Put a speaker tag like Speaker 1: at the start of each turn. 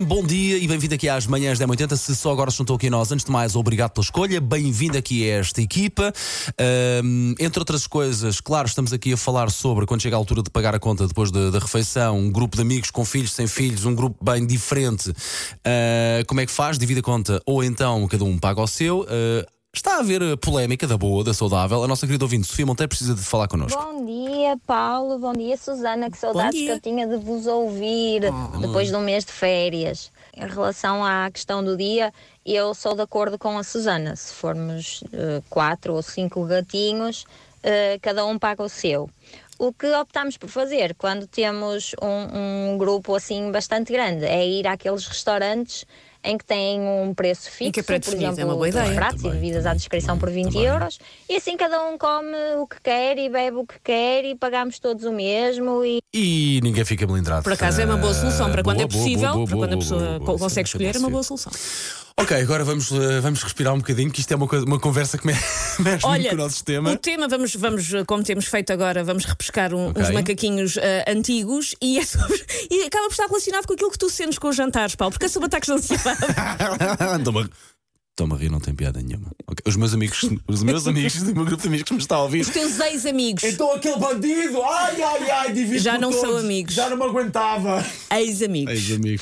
Speaker 1: Bom dia e bem-vindo aqui às manhãs da 80 Se só agora se juntou aqui a nós, antes de mais, obrigado pela escolha. Bem-vindo aqui a esta equipa. Ahm, entre outras coisas, claro, estamos aqui a falar sobre quando chega a altura de pagar a conta depois da, da refeição, um grupo de amigos com filhos, sem filhos, um grupo bem diferente. Ah, como é que faz? Divide a conta ou então cada um paga o seu. Ah, Está a haver polémica da boa, da saudável. A nossa querida ouvinte Sofia Monteiro precisa de falar connosco.
Speaker 2: Bom dia, Paulo. Bom dia, Susana. Que saudades que eu tinha de vos ouvir depois de um mês de férias. Em relação à questão do dia, eu sou de acordo com a Susana. Se formos eh, quatro ou cinco gatinhos, eh, cada um paga o seu. O que optamos por fazer quando temos um, um grupo assim bastante grande é ir àqueles restaurantes em que têm um preço fixo,
Speaker 3: que é
Speaker 2: por
Speaker 3: pré-definido,
Speaker 2: exemplo,
Speaker 3: é uma boa ideia.
Speaker 2: os pratos e
Speaker 1: Também,
Speaker 2: bebidas à
Speaker 1: também,
Speaker 2: descrição por 20
Speaker 1: também.
Speaker 2: euros e assim cada um come o que quer e bebe o que quer e pagamos todos o mesmo e
Speaker 1: E ninguém fica melindrado.
Speaker 3: Por acaso é uma boa solução para
Speaker 1: Ah,
Speaker 3: quando
Speaker 1: boa,
Speaker 3: é
Speaker 1: boa,
Speaker 3: possível,
Speaker 1: boa,
Speaker 3: para
Speaker 1: boa,
Speaker 3: quando a
Speaker 1: boa,
Speaker 3: pessoa
Speaker 1: boa, boa,
Speaker 3: co- consegue escolher, é uma boa solução.
Speaker 1: Ok, agora vamos, eh, vamos respirar um bocadinho, que isto é uma, coisa- uma conversa que me- mexe muito
Speaker 3: Olha,
Speaker 1: com o nosso sistema.
Speaker 3: o tema, vamos, vamos, eh, como temos feito agora, vamos repescar um-
Speaker 1: Ok.
Speaker 3: uns macaquinhos eh, antigos e, é sobre- e acaba por estar relacionado com aquilo que tu sentes com os jantares, Paulo, porque é sobre ataques de ansiedade.
Speaker 1: Estou-me a- Estou-me a rir, não tem piada nenhuma. Ok, Os meus amigos, os meus amigos, o meu grupo de amigos que me está a ouvir.
Speaker 3: Os teus ex-amigos,
Speaker 1: Então aquele bandido, ai ai ai, divido
Speaker 3: Já não são
Speaker 1: todos.
Speaker 3: amigos.
Speaker 1: Já não me aguentava.
Speaker 3: ex-amigos.
Speaker 1: Ex amigos.